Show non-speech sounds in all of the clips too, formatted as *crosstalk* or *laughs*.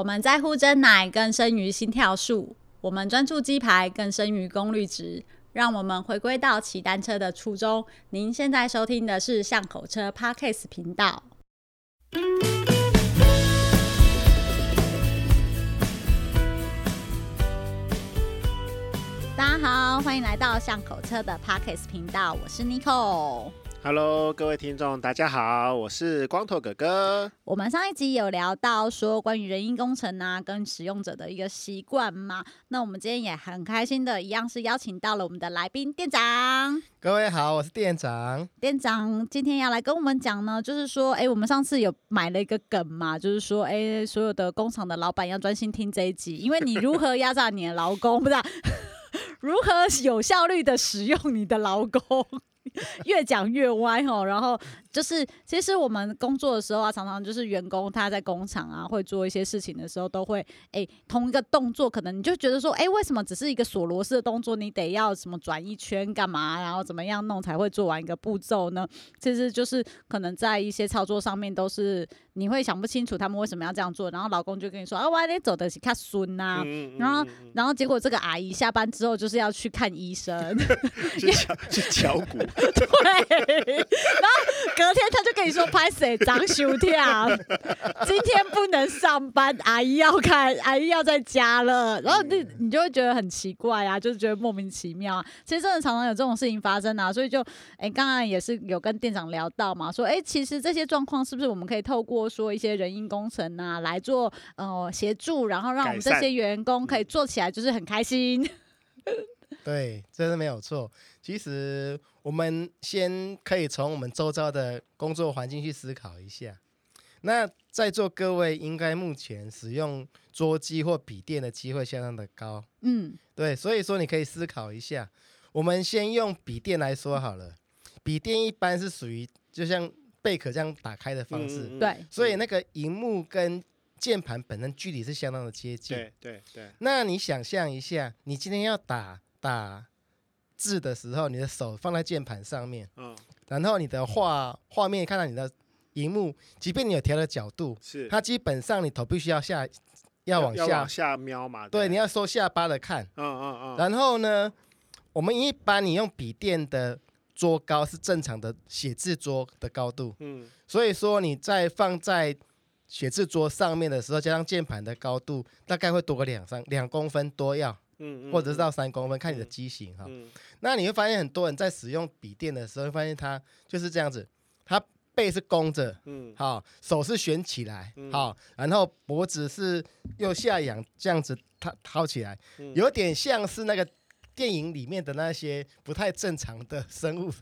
我们在乎真奶更胜于心跳数，我们专注鸡排更胜于功率值。让我们回归到骑单车的初衷。您现在收听的是巷口车 Parkes 频道。大家好，欢迎来到巷口车的 Parkes 频道，我是 Nicole。Hello，各位听众，大家好，我是光头哥哥。我们上一集有聊到说关于人因工程啊，跟使用者的一个习惯嘛。那我们今天也很开心的，一样是邀请到了我们的来宾店长。各位好，我是店长。店长今天要来跟我们讲呢，就是说，哎，我们上次有买了一个梗嘛，就是说，哎，所有的工厂的老板要专心听这一集，因为你如何压榨你的劳工，不是、啊？*laughs* 如何有效率的使用你的劳工？*laughs* 越讲越歪哦，然后就是其实我们工作的时候啊，常常就是员工他在工厂啊，会做一些事情的时候，都会哎同一个动作，可能你就觉得说，哎，为什么只是一个锁螺丝的动作，你得要什么转一圈干嘛，然后怎么样弄才会做完一个步骤呢？其实就是可能在一些操作上面都是你会想不清楚他们为什么要这样做，然后老公就跟你说啊，我得走的是看孙呐，然后然后结果这个阿姨下班之后就是要去看医生，*laughs* 去敲去敲骨。*laughs* 对，然后隔天他就跟你说拍谁长休跳，今天不能上班，阿姨要看，阿姨要在家了。然后你你就会觉得很奇怪啊，就是觉得莫名其妙啊。其实真的常常有这种事情发生啊，所以就哎，刚刚也是有跟店长聊到嘛，说哎，其实这些状况是不是我们可以透过说一些人因工程啊来做呃协助，然后让我们这些员工可以做起来就是很开心。*laughs* 对，这是没有错。其实我们先可以从我们周遭的工作环境去思考一下。那在座各位应该目前使用桌机或笔电的机会相当的高，嗯，对，所以说你可以思考一下。我们先用笔电来说好了，笔电一般是属于就像贝壳这样打开的方式，对、嗯，所以那个荧幕跟键盘本身距离是相当的接近，对对对。那你想象一下，你今天要打打。字的时候，你的手放在键盘上面，嗯，然后你的画画面看到你的荧幕，即便你有调的角度，是。它基本上你头必须要下，要往下。要往下瞄嘛，对，对，你要收下巴的看，嗯嗯嗯。然后呢，我们一般你用笔电的桌高是正常的写字桌的高度，嗯，所以说你在放在写字桌上面的时候，加上键盘的高度，大概会多个两三两公分多要。嗯，或者是到三公分，看你的机型哈。那你会发现很多人在使用笔电的时候，会发现它就是这样子，他背是弓着，嗯，好，手是悬起来，好，然后脖子是右下仰，这样子掏掏起来，有点像是那个电影里面的那些不太正常的生物。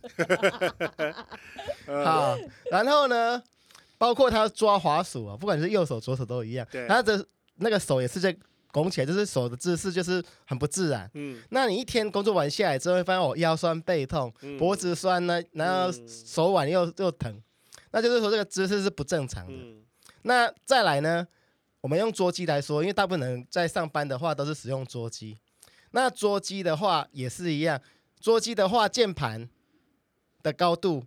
*laughs* 好，然后呢，包括他抓滑鼠啊，不管是右手左手都一样，他的那个手也是在。拱起来就是手的姿势就是很不自然。嗯，那你一天工作完下来之后，会发现我腰酸背痛，嗯、脖子酸呢，然后手腕又又疼，那就是说这个姿势是不正常的。嗯、那再来呢，我们用桌机来说，因为大部分人在上班的话都是使用桌机。那桌机的话也是一样，桌机的话键盘的高度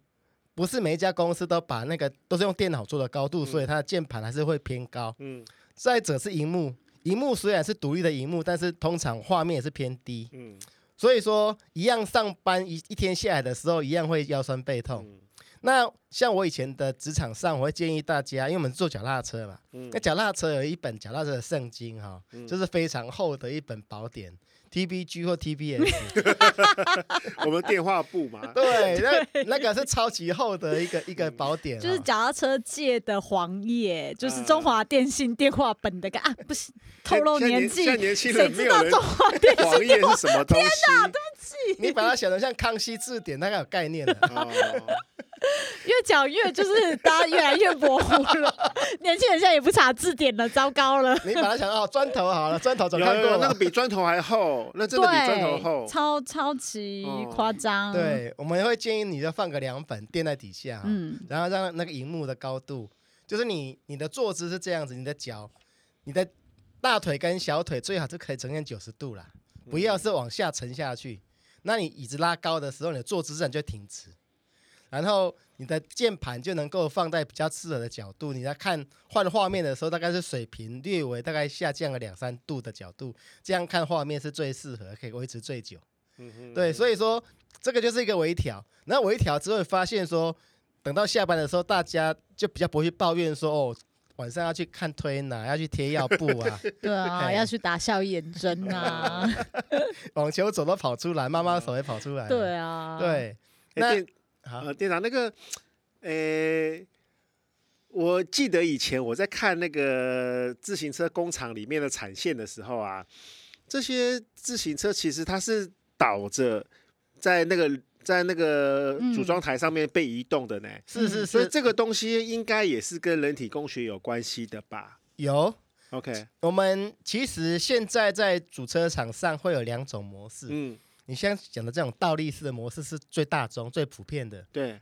不是每一家公司都把那个都是用电脑做的高度，嗯、所以它的键盘还是会偏高。嗯，再者是荧幕。荧幕虽然是独立的荧幕，但是通常画面也是偏低。嗯，所以说一样上班一一天下来的时候，一样会腰酸背痛。嗯、那像我以前的职场上，我会建议大家，因为我们是坐脚踏车嘛，嗯、那脚踏车有一本脚踏车的圣经哈，嗯、就是非常厚的一本宝典。T B G 或 T B S，*laughs* 我们电话簿嘛，*laughs* 对，那那个是超级厚的一个 *laughs* 一个宝典，就是脚踏车界的黄页，就是中华电信电话本的个啊，不是透露年纪，谁知道中华电信黄页是什么东西？天哪，对不起，你把它写得像康熙字典，大概有概念的。*laughs* 越讲越就是大家越来越模糊了，*laughs* 年轻人现在也不查字典了，糟糕了。你把它想到砖头好了，砖头总看过了，那个比砖头还厚，那真的比砖头厚，超超级夸张。对，我们会建议你就放个凉粉垫在底下，嗯，然后让那个荧幕的高度，就是你你的坐姿是这样子，你的脚，你的大腿跟小腿最好是可以呈现九十度啦，不要是往下沉下去。那你椅子拉高的时候，你的坐姿自然就挺直。然后你的键盘就能够放在比较适合的角度。你在看换画面的时候，大概是水平略微大概下降了两三度的角度，这样看画面是最适合，可以维持最久。嗯哼，对，所以说这个就是一个微调。然后微调之后发现说，等到下班的时候，大家就比较不会去抱怨说哦。晚上要去看推拿，要去贴药布啊，对啊，要去打消炎针啊，*laughs* 网球肘都跑出来，妈妈手也跑出来，对啊，对。那好，店长那个，呃，我记得以前我在看那个自行车工厂里面的产线的时候啊，这些自行车其实它是倒着在那个。在那个组装台上面被移动的呢？是是，所以这个东西应该也是跟人体工学有关系的吧？有，OK。我们其实现在在主车场上会有两种模式。嗯，你现在讲的这种倒立式的模式是最大宗、最普遍的。对，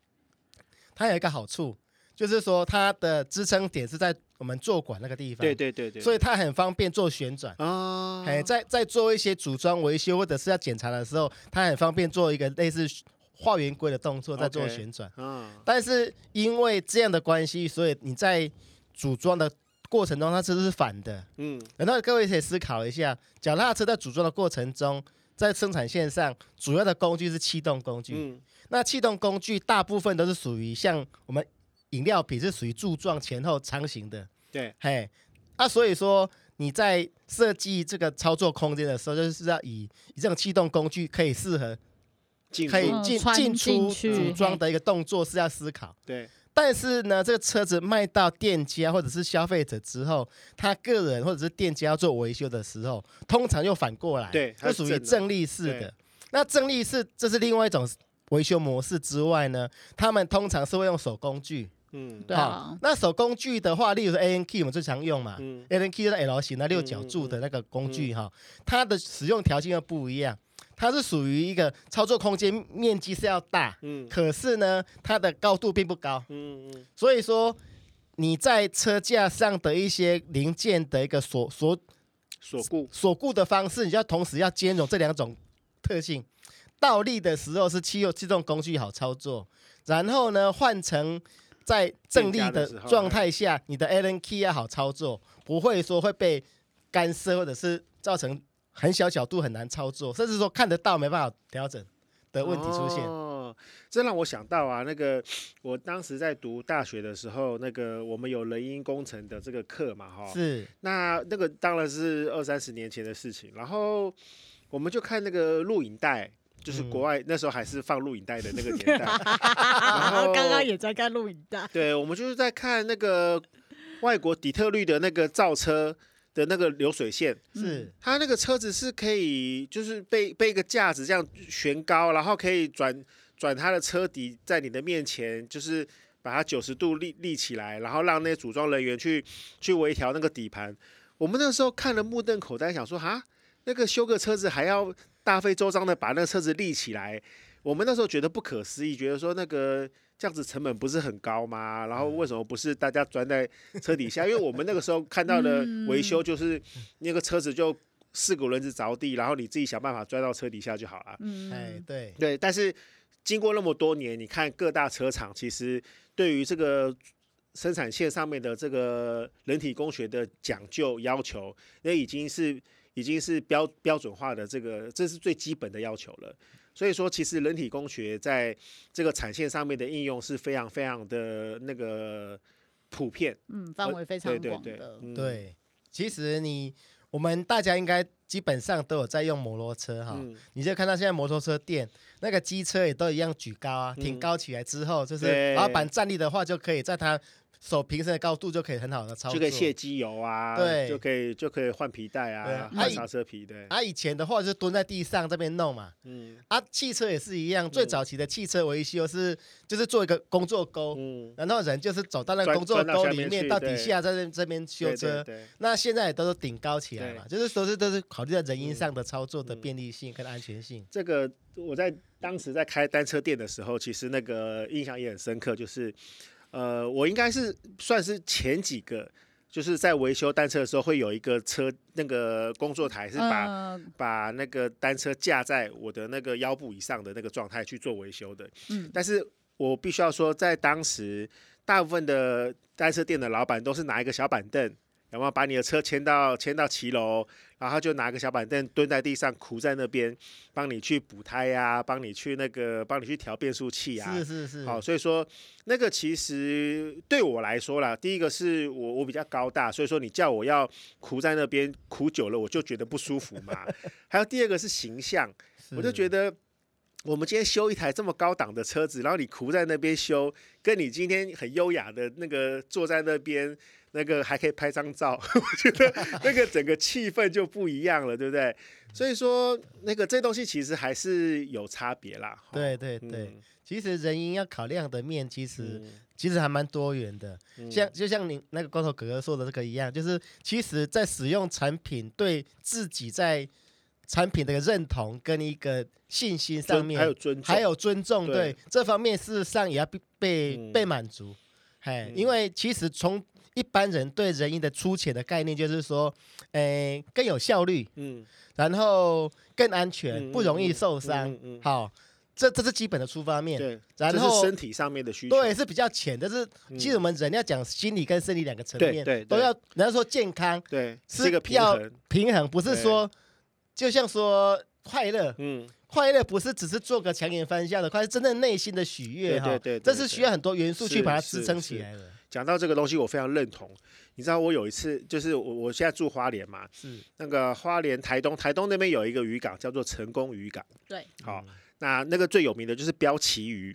*clears throat* 它有一个好处，就是说它的支撑点是在。我们坐管那个地方，对对对对，所以它很方便做旋转啊。哎，在在做一些组装维修或者是要检查的时候，它很方便做一个类似画圆规的动作，在做旋转。嗯。但是因为这样的关系，所以你在组装的过程中，它其实是反的。嗯。然后各位可以思考一下，脚踏车在组装的过程中，在生产线上主要的工具是气动工具。嗯。那气动工具大部分都是属于像我们。饮料瓶是属于柱状前后长形的，对，嘿，啊，所以说你在设计这个操作空间的时候，就是要以以这种气动工具可以适合，可以进进出组装的一个动作是要思考，对。但是呢，这个车子卖到店家或者是消费者之后，他个人或者是店家要做维修的时候，通常又反过来，对，就属于正立式的。那正立式这是另外一种维修模式之外呢，他们通常是会用手工具。嗯，对啊。那手工具的话，例如说 key 我们最常用嘛，嗯，Allen key 是 L 型的六角柱的那个工具哈，它的使用条件又不一样，它是属于一个操作空间面积是要大，嗯，可是呢，它的高度并不高，嗯嗯，所以说你在车架上的一些零件的一个锁锁锁固锁固的方式，你就要同时要兼容这两种特性。倒立的时候是气动气动工具好操作，然后呢换成。在正立的状态下，你的 Allen key 要好操作，不会说会被干涉，或者是造成很小角度很难操作，甚至说看得到没办法调整的问题出现。哦，这让我想到啊，那个我当时在读大学的时候，那个我们有人因工程的这个课嘛，哈，是。那那个当然是二三十年前的事情，然后我们就看那个录影带。就是国外那时候还是放录影带的那个年代，*laughs* 然后刚刚也在看录影带。对，我们就是在看那个外国底特律的那个造车的那个流水线，是它那个车子是可以就是被被一个架子这样悬高，然后可以转转它的车底在你的面前，就是把它九十度立立起来，然后让那些组装人员去去微调那个底盘。我们那时候看了目瞪口呆，想说哈，那个修个车子还要。大费周章的把那个车子立起来，我们那时候觉得不可思议，觉得说那个这样子成本不是很高吗？然后为什么不是大家钻在车底下？因为我们那个时候看到的维修就是那个车子就四个轮子着地，然后你自己想办法钻到车底下就好了。嗯，哎，对对。但是经过那么多年，你看各大车厂其实对于这个生产线上面的这个人体工学的讲究要求，那已经是。已经是标标准化的这个，这是最基本的要求了。所以说，其实人体工学在这个产线上面的应用是非常非常的那个普遍，嗯，范围非常广的。对，对，对，嗯、对，其实你我们大家应该基本上都有在用摩托车哈，嗯、你就看到现在摩托车店那个机车也都一样举高啊，挺高起来之后，就是老板站立的话就可以在它。手平身的高度就可以很好的操作，就可以卸机油啊，对，就可以就可以换皮带啊，换刹车皮，对。啊，以前的话就是蹲在地上这边弄嘛，嗯，啊，汽车也是一样，最早期的汽车维修是就是做一个工作沟，嗯，然后人就是走到那个工作沟里面到底下在这这边修车，那现在也都是顶高起来嘛，就是都是都是考虑在人因上的操作的便利性跟安全性。这个我在当时在开单车店的时候，其实那个印象也很深刻，就是。呃，我应该是算是前几个就是在维修单车的时候，会有一个车那个工作台，是把、呃、把那个单车架在我的那个腰部以上的那个状态去做维修的。嗯，但是我必须要说，在当时，大部分的单车店的老板都是拿一个小板凳。有没有把你的车牵到牵到骑楼，然后就拿个小板凳蹲在地上，哭在那边，帮你去补胎呀、啊，帮你去那个，帮你去调变速器啊。是是是。好，所以说那个其实对我来说啦，第一个是我我比较高大，所以说你叫我要哭在那边哭久了，我就觉得不舒服嘛。*laughs* 还有第二个是形象，我就觉得我们今天修一台这么高档的车子，然后你哭在那边修，跟你今天很优雅的那个坐在那边。那个还可以拍张照，*laughs* 我觉得那个整个气氛就不一样了，对不对？所以说，那个这东西其实还是有差别啦。对对对，嗯、其实人因要考量的面，其实、嗯、其实还蛮多元的。嗯、像就像你那个光头哥哥说的这个一样，就是其实在使用产品，对自己在产品的认同跟一个信心上面，还有尊重，还有尊重，对，对。这方面事实上也要被被、嗯、被满足。嘿，嗯、因为其实从一般人对人因的粗浅的概念就是说，诶，更有效率，嗯，然后更安全，不容易受伤，嗯，好，这这是基本的出发面，对，然后身体上面的需求，对，是比较浅，但是其实我们人要讲心理跟生理两个层面，对，都要，人家说健康，对，是一个平衡，平衡不是说，就像说快乐，嗯，快乐不是只是做个强颜欢笑的快乐，真正内心的喜悦，哈，对，这是需要很多元素去把它支撑起来的。讲到这个东西，我非常认同。你知道我有一次，就是我我现在住花莲嘛，是那个花莲台东，台东那边有一个渔港叫做成功渔港。对，好，那那个最有名的就是标旗鱼。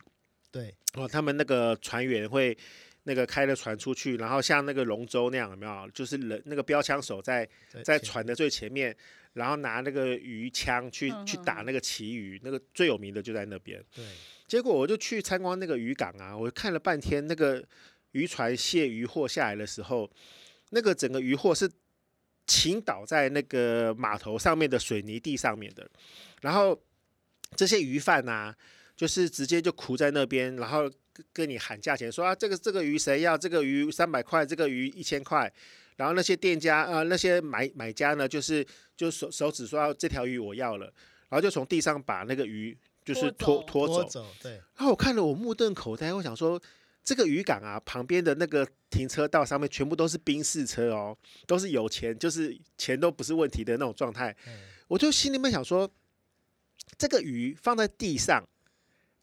对，哦，他们那个船员会那个开了船出去，然后像那个龙舟那样，有没有？就是人那个标枪手在在船的最前面，然后拿那个鱼枪去去打那个旗鱼，那个最有名的就在那边。对，结果我就去参观那个渔港啊，我看了半天那个。渔船卸渔货下来的时候，那个整个渔货是倾倒在那个码头上面的水泥地上面的，然后这些鱼贩呐，就是直接就哭在那边，然后跟你喊价钱，说啊，这个这个鱼谁要？这个鱼三百块，这个鱼一千块。然后那些店家啊、呃，那些买买家呢，就是就手手指说这条鱼我要了，然后就从地上把那个鱼就是拖拖走，拖走。对。然后我看了，我目瞪口呆，我想说。这个渔港啊，旁边的那个停车道上面全部都是宾士车哦，都是有钱，就是钱都不是问题的那种状态。嗯、我就心里面想说，这个鱼放在地上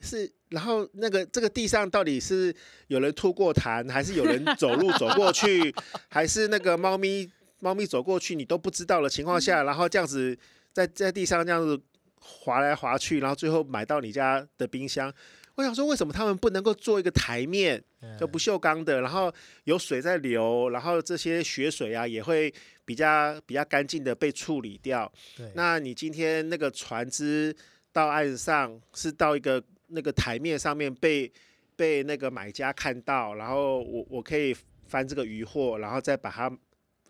是，然后那个这个地上到底是有人吐过痰，还是有人走路走过去，*laughs* 还是那个猫咪猫咪走过去你都不知道的情况下，然后这样子在在地上这样子滑来滑去，然后最后买到你家的冰箱。我想说，为什么他们不能够做一个台面，就不锈钢的，然后有水在流，然后这些血水啊也会比较比较干净的被处理掉。那你今天那个船只到岸上是到一个那个台面上面被被那个买家看到，然后我我可以翻这个渔货，然后再把它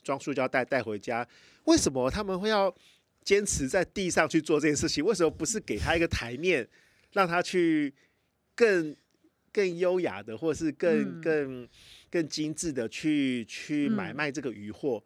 装塑胶袋带回家。为什么他们会要坚持在地上去做这件事情？为什么不是给他一个台面，让他去？更更优雅的，或是更更更精致的去去买卖这个渔获。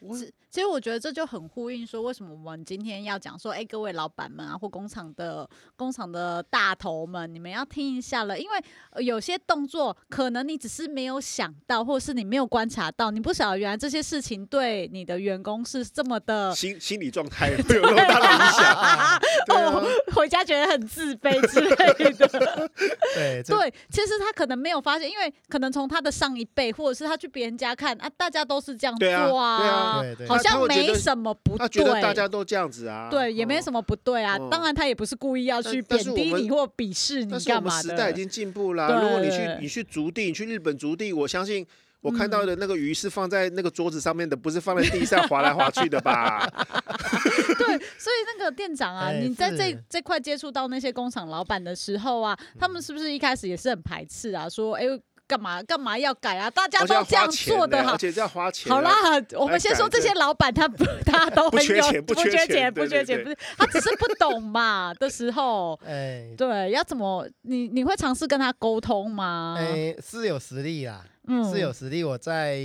我其实我觉得这就很呼应说，为什么我们今天要讲说，哎，各位老板们啊，或工厂的工厂的大头们，你们要听一下了，因为有些动作可能你只是没有想到，或者是你没有观察到，你不晓得原来这些事情对你的员工是这么的心心理状态会有那么大的影响，*laughs* *laughs* 哦，回家觉得很自卑之类的。*laughs* 对对，其实他可能没有发现，因为可能从他的上一辈，或者是他去别人家看啊，大家都是这样做啊，对啊，对对，好像没什么不对，他觉得大家都这样子啊，对，也没什么不对啊。当然，他也不是故意要去贬低你或鄙视你干嘛的。时代已经进步了，如果你去你去足地，你去日本足地，我相信我看到的那个鱼是放在那个桌子上面的，不是放在地上滑来滑去的吧？*laughs* 对，所以那个店长啊，*laughs* 你在这这块接触到那些工厂老板的时候啊，他们是不是一开始也是很排斥啊？说，哎。干嘛干嘛要改啊？大家都这样做的哈，而且要花钱。好啦，我们先说这些老板，他不，*laughs* 他都很有 *laughs* *laughs* 不缺钱，不缺钱，不是他只是不懂嘛的时候。哎，对，要怎么你你会尝试跟他沟通吗？哎，是有实力啦，嗯，是有实力。我在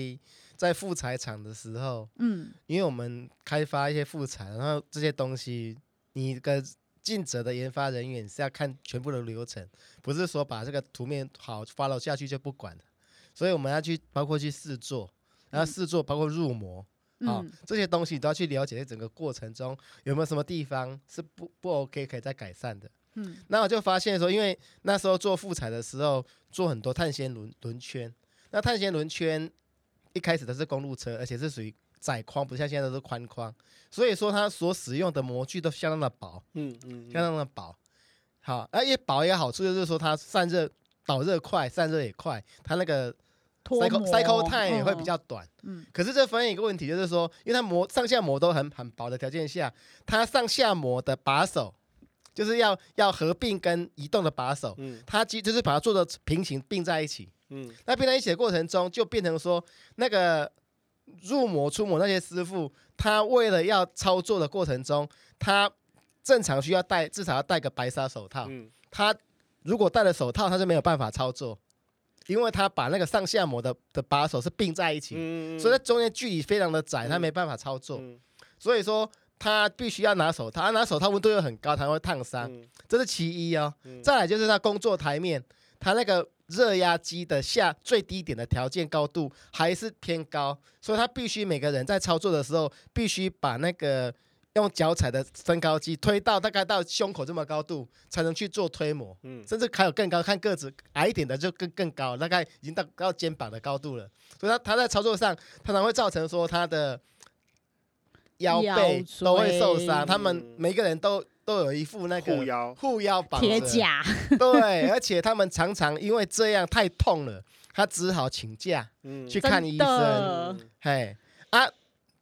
在副材厂的时候，嗯，因为我们开发一些副材，然后这些东西，你一个尽责的研发人员是要看全部的流程，不是说把这个图面好 follow 下去就不管。所以我们要去包括去试做，然后试做包括入模，好、嗯哦、这些东西都要去了解，在整个过程中有没有什么地方是不不 OK 可以再改善的。嗯，那我就发现说，因为那时候做复彩的时候做很多碳纤轮轮圈，那碳纤轮圈一开始都是公路车，而且是属于窄框，不像现在都是宽框，所以说它所使用的模具都相当的薄，嗯嗯，嗯。相当的薄。好，而且薄也好处就是说它散热导热快，散热也快，它那个。cycle cycle time 也会比较短，嗯，可是这发现一个问题，就是说，因为它膜上下膜都很很薄的条件下，它上下膜的把手就是要要合并跟移动的把手，嗯，它即就是把它做的平行并在一起，嗯，那并在一起的过程中，就变成说那个入模出模那些师傅，他为了要操作的过程中，他正常需要戴至少要戴个白纱手套，嗯，他如果戴了手套，他就没有办法操作。因为他把那个上下模的的把手是并在一起，嗯、所以在中间距离非常的窄，他没办法操作。嗯、所以说他必须要拿手套，他拿手套温度又很高，他会烫伤，嗯、这是其一哦。嗯、再来就是他工作台面，他那个热压机的下最低点的条件高度还是偏高，所以他必须每个人在操作的时候必须把那个。用脚踩的升高机推到大概到胸口这么高度，才能去做推磨，嗯，甚至还有更高，看个子矮一点的就更更高，大概已经到到肩膀的高度了。所以他他在操作上，常常会造成说他的腰背都会受伤。他们每个人都都有一副那个护腰。护腰绑铁甲，*laughs* 对，而且他们常常因为这样太痛了，他只好请假，嗯，去看医生，嘿。啊。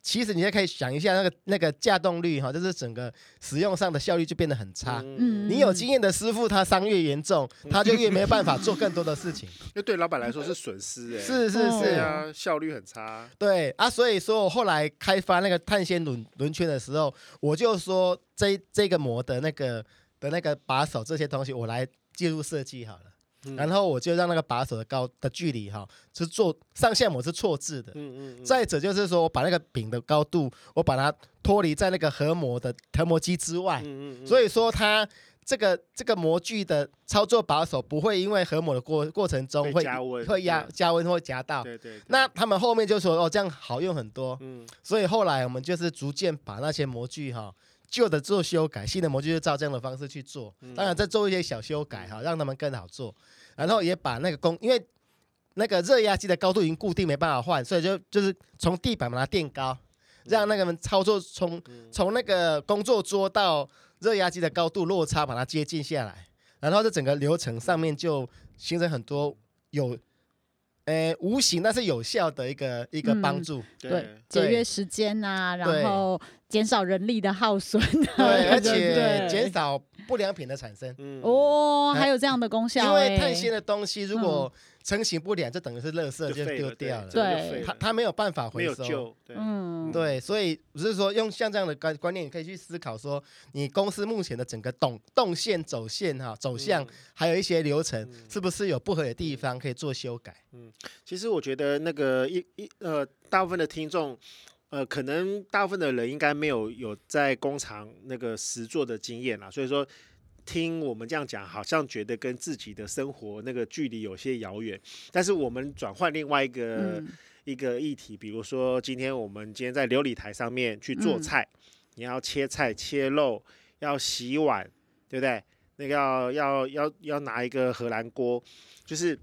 其实你也可以想一下，那个那个架动率哈，就是整个使用上的效率就变得很差。嗯，你有经验的师傅，他伤越严重，他就越没有办法做更多的事情。*laughs* 那对老板来说是损失哎。是是是啊，效率很差。对啊，所以说我后来开发那个碳纤轮轮圈的时候，我就说这这个模的那个的那个把手这些东西，我来介入设计好了。然后我就让那个把手的高的距离哈，是做上下模是错置的。嗯嗯。再者就是说我把那个柄的高度，我把它脱离在那个合模的合模机之外。嗯嗯。所以说它这个这个模具的操作把手不会因为合模的过过程中会加温，会压加温会夹到。对对。那他们后面就说哦，这样好用很多。嗯。所以后来我们就是逐渐把那些模具哈，旧的做修改，新的模具就照这样的方式去做。当然再做一些小修改哈，让他们更好做。然后也把那个工，因为那个热压机的高度已经固定，没办法换，所以就就是从地板把它垫高，让那个人操作从从那个工作桌到热压机的高度落差把它接近下来，然后这整个流程上面就形成很多有。呃，无形但是有效的一个一个帮助，嗯、对，节约时间啊，然后减少人力的耗损，*laughs* 对，而且减少不良品的产生。嗯、哦，还有这样的功效，因为碳纤的东西如果。成型不良，就等于是垃圾就丢掉了。对，它它没有办法回收。嗯，对，所以不是说用像这样的观观念，你可以去思考说，你公司目前的整个动动线走线哈走向，还有一些流程，是不是有不合理的地方可以做修改？嗯，其实我觉得那个一一呃，大部分的听众，呃，可能大部分的人应该没有有在工厂那个实做的经验啦，所以说。听我们这样讲，好像觉得跟自己的生活那个距离有些遥远。但是我们转换另外一个、嗯、一个议题，比如说今天我们今天在琉璃台上面去做菜，嗯、你要切菜切肉，要洗碗，对不对？那个要要要要拿一个荷兰锅，就是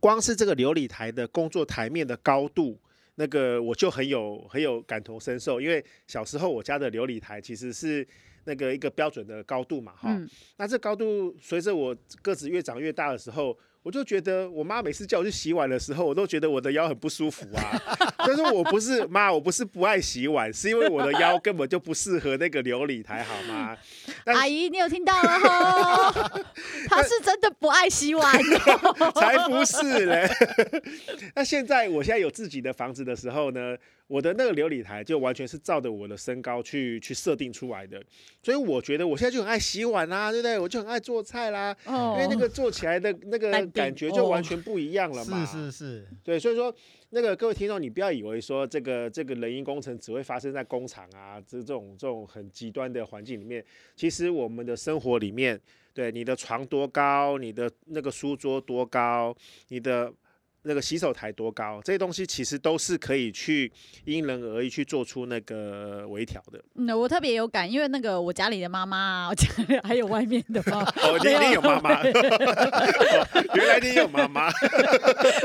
光是这个琉璃台的工作台面的高度，那个我就很有很有感同身受，因为小时候我家的琉璃台其实是。那个一个标准的高度嘛，哈、嗯，那这高度随着我个子越长越大的时候。我就觉得我妈每次叫我去洗碗的时候，我都觉得我的腰很不舒服啊。*laughs* 但是我不是妈，我不是不爱洗碗，是因为我的腰根本就不适合那个琉璃台，好吗？阿姨，你有听到了吼？*laughs* 他是真的不爱洗碗，*laughs* 才不是嘞。*laughs* 那现在我现在有自己的房子的时候呢，我的那个琉璃台就完全是照着我的身高去去设定出来的，所以我觉得我现在就很爱洗碗啦，对不对？我就很爱做菜啦，因为那个做起来的那个。感觉就完全不一样了嘛，是是是，对，所以说那个各位听众，你不要以为说这个这个人因工程只会发生在工厂啊，这这种这种很极端的环境里面，其实我们的生活里面，对你的床多高，你的那个书桌多高，你的。那个洗手台多高？这些东西其实都是可以去因人而异去做出那个微调的。嗯，我特别有感，因为那个我家里的妈妈，我家里还有外面的妈妈。哦，你你有妈妈？原来你有妈妈。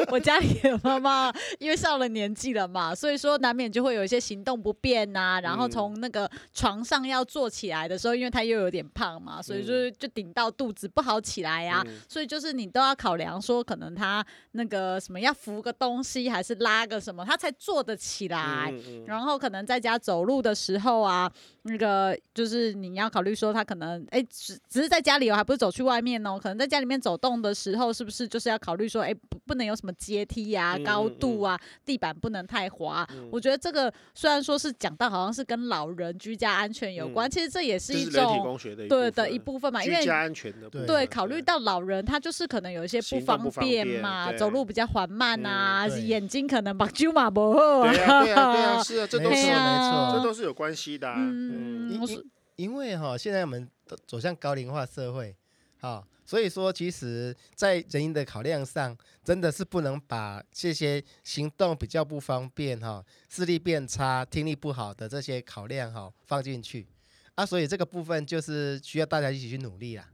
我家里的妈妈因为上了年纪了嘛，所以说难免就会有一些行动不便呐、啊。然后从那个床上要坐起来的时候，因为她又有点胖嘛，所以就就顶到肚子不好起来呀、啊。嗯、所以就是你都要考量说，可能她那个。什么要扶个东西，还是拉个什么，他才坐得起来。嗯嗯、然后可能在家走路的时候啊，那个就是你要考虑说，他可能哎，只只是在家里哦，还不是走去外面哦。可能在家里面走动的时候，是不是就是要考虑说，哎，不不能有什么阶梯啊、高度啊，地板不能太滑。嗯、我觉得这个虽然说是讲到好像是跟老人居家安全有关，嗯、其实这也是一种对的一部分嘛，因为居家安全的对，对考虑到老人他就是可能有一些不方便嘛，走路比较缓。慢啊，嗯、眼睛可能把酒嘛不好啊。对啊，对啊，对啊，是啊，这都是没错，这都是有关系的、啊。嗯，因因因为哈，现在我们走向高龄化社会，哈，所以说其实，在人因的考量上，真的是不能把这些行动比较不方便哈、视力变差、听力不好的这些考量哈放进去啊，所以这个部分就是需要大家一起去努力啦。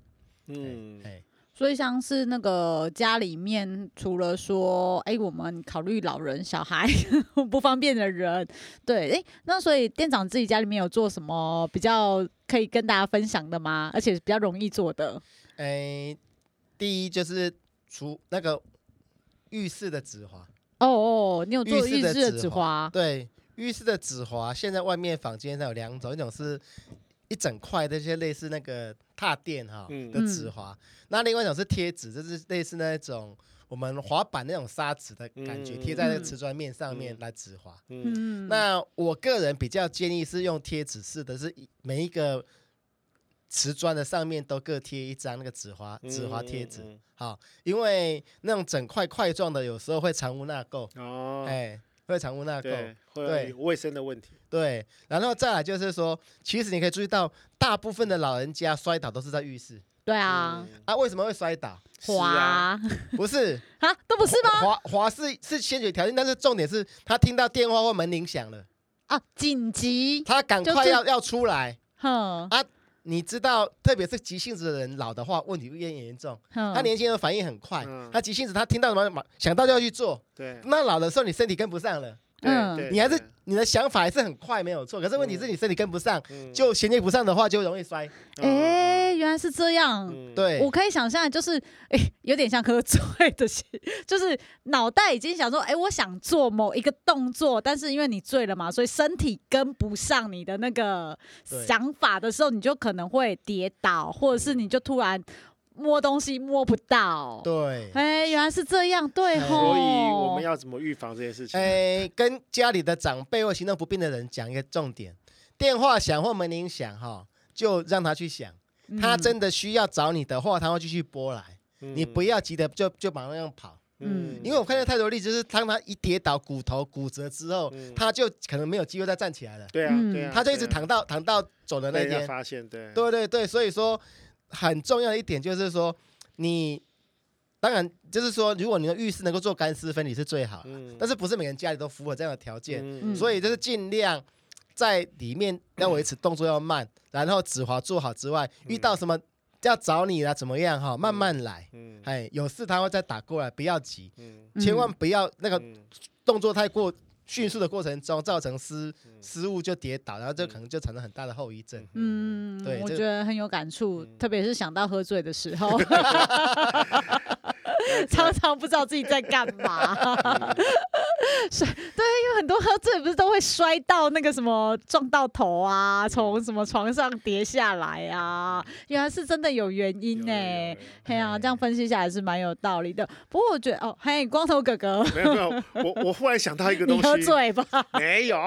嗯，哎。所以像是那个家里面，除了说，哎，我们考虑老人、小孩 *laughs* 不方便的人，对，哎，那所以店长自己家里面有做什么比较可以跟大家分享的吗？而且比较容易做的？哎，第一就是除那个浴室的纸滑。哦哦，你有做浴室的纸滑？对，浴室的纸滑，现在外面房间上有两种，一种是。一整块的一些类似那个踏垫哈的纸滑，嗯、那另外一种是贴纸，就是类似那种我们滑板那种砂纸的感觉，贴、嗯、在那个瓷砖面上面来纸滑。嗯，那我个人比较建议是用贴纸式的，是每一个瓷砖的上面都各贴一张那个纸滑纸滑贴纸，好，因为那种整块块状的有时候会藏污纳垢。哦，哎。会藏污纳垢，对，会有卫生的问题。对，然后再来就是说，其实你可以注意到，大部分的老人家摔倒都是在浴室。对啊，啊，为什么会摔倒？滑？*laughs* 不是 *laughs* 啊，都不是吗？滑滑是是先决条件，但是重点是他听到电话或门铃响了啊，紧急，他赶快要要出来。哼啊。你知道，特别是急性子的人，老的话问题会越严重。嗯、他年轻人反应很快，嗯、他急性子，他听到什么，想到就要去做。对，那老的时候你身体跟不上了。嗯，你还是你的想法还是很快，没有错。可是问题是你身体跟不上，嗯、就衔接不上的话，就容易摔。哎、欸，原来是这样。嗯、对，我可以想象，就是哎、欸，有点像喝醉的，*laughs* 就是脑袋已经想说，哎、欸，我想做某一个动作，但是因为你醉了嘛，所以身体跟不上你的那个想法的时候，你就可能会跌倒，或者是你就突然。摸东西摸不到，对，哎，原来是这样，对吼。所以我们要怎么预防这件事情？哎，跟家里的长辈或行动不便的人讲一个重点：电话响或门铃响，哈，就让他去响。他真的需要找你的话，他会继续拨来。你不要急着就就马上跑，嗯，因为我看到太多例子，就是当他一跌倒，骨头骨折之后，他就可能没有机会再站起来了。对啊，对啊，他就一直躺到躺到走的那天。发现，对，对对对，所以说。很重要的一点就是说，你当然就是说，如果你的浴室能够做干湿分离是最好，嗯、但是不是每个人家里都符合这样的条件，嗯、所以就是尽量在里面要维持动作要慢，嗯、然后止滑做好之外，嗯、遇到什么要找你啦怎么样哈，慢慢来，嗯、哎，有事他会再打过来，不要急，嗯、千万不要那个动作太过。迅速的过程中造成失失误就跌倒，然后这可能就产生很大的后遗症。嗯，对，我觉得很有感触，嗯、特别是想到喝醉的时候。*laughs* 常常不知道自己在干嘛，*laughs* 是，对，因为很多喝醉不是都会摔到那个什么撞到头啊，从什么床上跌下来啊，原来是真的有原因呢。嘿啊，这样分析下来是蛮有道理的。不过我觉得哦，嘿，光头哥哥，没有没有，我我忽然想到一个东西，*laughs* 喝醉吧？没有，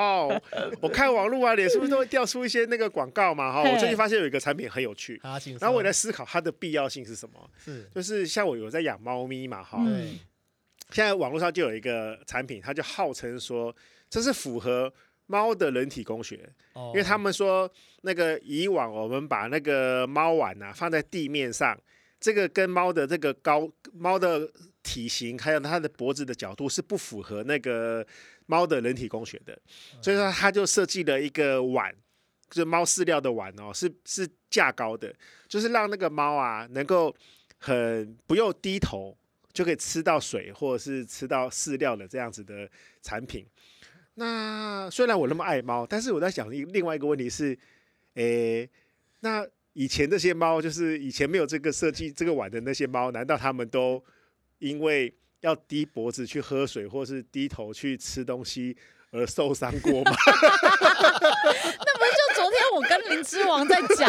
我看网络啊，脸是不是都会掉出一些那个广告嘛？哈，我最近发现有一个产品很有趣，然后我在思考它的必要性是什么？是，就是像我有在养猫咪嘛，哈，现在网络上就有一个产品，它就号称说这是符合猫的人体工学，因为他们说那个以往我们把那个猫碗啊放在地面上，这个跟猫的这个高猫的体型还有它的脖子的角度是不符合那个猫的人体工学的，所以说他就设计了一个碗，就是猫饲料的碗哦，是是架高的，就是让那个猫啊能够很不用低头。就可以吃到水或者是吃到饲料的这样子的产品。那虽然我那么爱猫，但是我在想另外一个问题是，诶、那以前这些猫，就是以前没有这个设计这个碗的那些猫，难道他们都因为要低脖子去喝水，或是低头去吃东西而受伤过吗？*laughs* 那不就昨天我跟灵芝王在讲。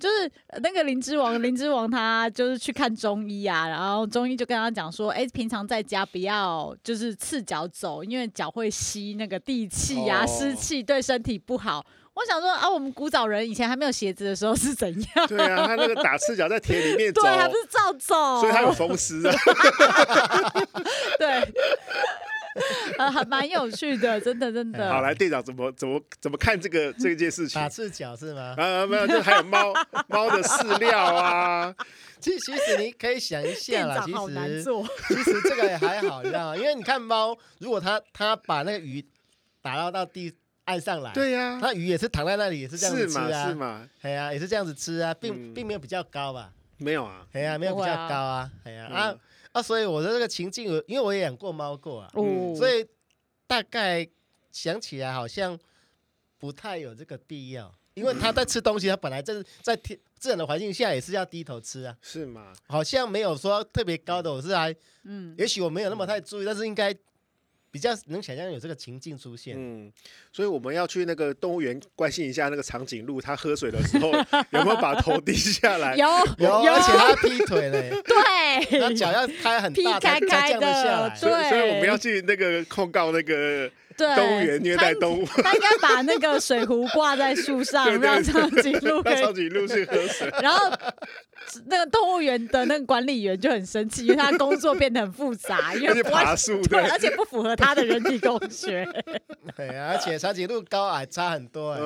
就是那个灵芝王，*laughs* 灵芝王他就是去看中医啊，然后中医就跟他讲说，哎、欸，平常在家不要就是赤脚走，因为脚会吸那个地气啊、湿气，对身体不好。我想说啊，我们古早人以前还没有鞋子的时候是怎样？对啊，他那个打赤脚在田里面 *laughs* 走，对，还不是照走，所以他有风湿啊。*laughs* 对。呃，还蛮有趣的，真的真的。好，来队长怎么怎么怎么看这个这件事情？打赤脚是吗？啊，没有，就还有猫猫的饲料啊。*laughs* 其实其实你可以想一下啦，*laughs* 其实其实这个也还好，你知道吗？因为你看猫，如果它它把那个鱼打捞到地岸上来，对呀，那鱼也是躺在那里，也是这样子吃啊，是吗？对呀，也是这样子吃啊，并并没有比较高吧？没有啊，哎呀，没有比较高啊，哎呀啊。啊，所以我的这个情境，因为我也养过猫过啊，嗯，所以大概想起来好像不太有这个必要，因为它在吃东西，它本来就是在天自然的环境下也是要低头吃啊，是吗？好像没有说特别高的，我是还，嗯，也许我没有那么太注意，但是应该。比较能想象有这个情境出现，嗯，所以我们要去那个动物园关心一下那个长颈鹿，它喝水的时候 *laughs* 有没有把头低下来？有有，而且它劈腿嘞，*laughs* 对，它脚要开很大才才降得下来，所以所以我们要去那个控告那个。对，动物园虐待动物，他应该把那个水壶挂在树上，*laughs* 让长颈鹿可以长颈鹿去喝水。*laughs* 然后那个动物园的那个管理员就很生气，因为他工作变得很复杂，*laughs* 因为爬树，对，而且不符合他的人体工学。对啊，而且长颈鹿高矮差很多，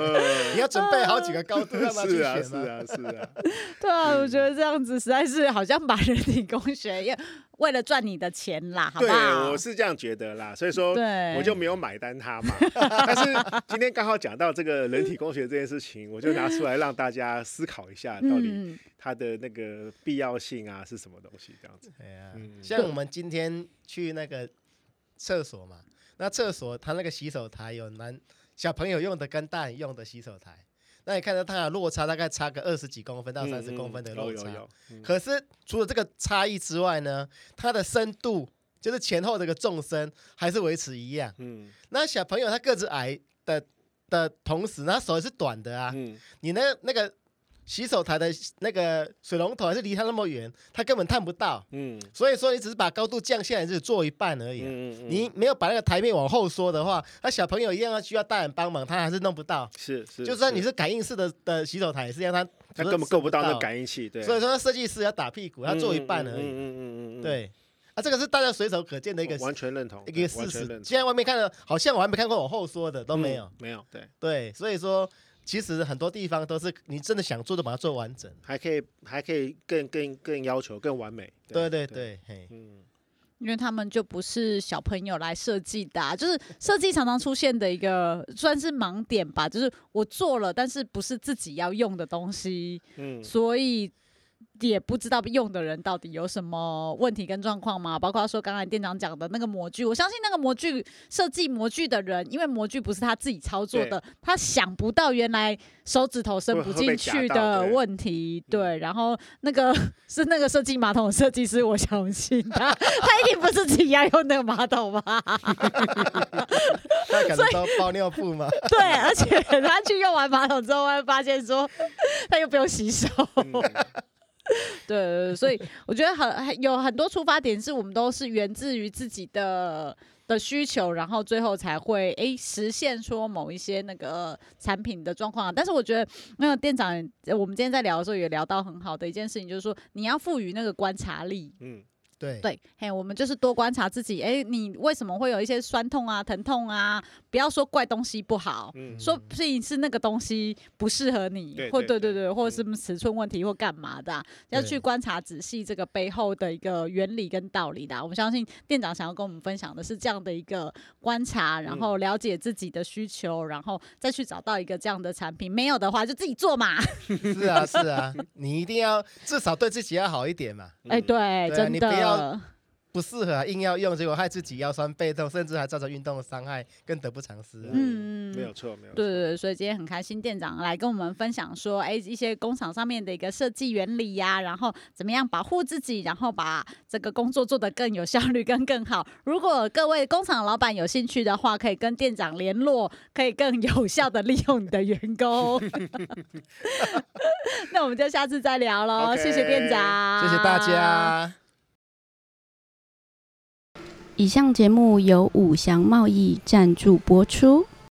你要准备好几个高度去选。是啊，是啊，对啊，我觉得这样子实在是好像把人体工学也。为了赚你的钱啦，好不好？对，我是这样觉得啦，所以说我就没有买单它嘛。*laughs* 但是今天刚好讲到这个人体工学这件事情，我就拿出来让大家思考一下，到底它的那个必要性啊是什么东西？这样子。对啊，像我们今天去那个厕所嘛，那厕所它那个洗手台有男小朋友用的跟大人用的洗手台。那你看到它的落差大概差个二十几公分到三十公分的落差，可是除了这个差异之外呢，它的深度就是前后这个纵深还是维持一样。嗯，那小朋友他个子矮的的同时，他手也是短的啊。嗯，你那那个。洗手台的那个水龙头还是离它那么远，它根本探不到。嗯，所以说你只是把高度降下来，只做一半而已。嗯嗯，你没有把那个台面往后缩的话，那小朋友一样要需要大人帮忙，他还是弄不到。是是，就算你是感应式的的洗手台，实际上他他根本够不到那感应器。对，所以说设计师要打屁股，他做一半而已。嗯嗯嗯嗯，对。啊，这个是大家随手可见的一个完全认同一个事实。现在外面看的，好像我还没看过往后缩的都没有。没有，对对，所以说。其实很多地方都是你真的想做的，把它做完整，还可以还可以更更更要求更完美。对对。对，嘿，嗯，因为他们就不是小朋友来设计的啊，就是设计常常出现的一个算是盲点吧，就是我做了，但是不是自己要用的东西，嗯，所以。也不知道用的人到底有什么问题跟状况吗？包括说刚才店长讲的那个模具，我相信那个模具设计模具的人，因为模具不是他自己操作的，他想不到原来手指头伸不进去的问题。对，然后那个 *laughs* 是那个设计马桶的设计师，我相信他，*laughs* 他一定不是自己要用那个马桶吧？*laughs* 他可能都包尿布吗？对，而且他去用完马桶之后，会发现说他又不用洗手。*laughs* 对，所以我觉得很有很多出发点，是我们都是源自于自己的的需求，然后最后才会哎实现说某一些那个产品的状况。但是我觉得那个店长，我们今天在聊的时候也聊到很好的一件事情，就是说你要赋予那个观察力。嗯。对对，嘿，我们就是多观察自己，哎，你为什么会有一些酸痛啊、疼痛啊？不要说怪东西不好，嗯、说不定是那个东西不适合你，或对对对，或者是什么尺寸问题或干嘛的、啊，要去观察仔细这个背后的一个原理跟道理的。我们相信店长想要跟我们分享的是这样的一个观察，然后了解自己的需求，然后再去找到一个这样的产品。没有的话，就自己做嘛。*laughs* 是啊，是啊，你一定要至少对自己要好一点嘛。哎，对，真的。你不要不适合，硬要用，结果害自己腰酸背痛，甚至还造成运动的伤害，更得不偿失。嗯，没有错，没有错。对对对，所以今天很开心，店长来跟我们分享说，哎，一些工厂上面的一个设计原理呀、啊，然后怎么样保护自己，然后把这个工作做得更有效率跟更好。如果各位工厂老板有兴趣的话，可以跟店长联络，可以更有效的利用你的员工。*laughs* 那我们就下次再聊喽，Okay 谢谢店长，谢谢大家。以上节目由五祥贸易赞助播出。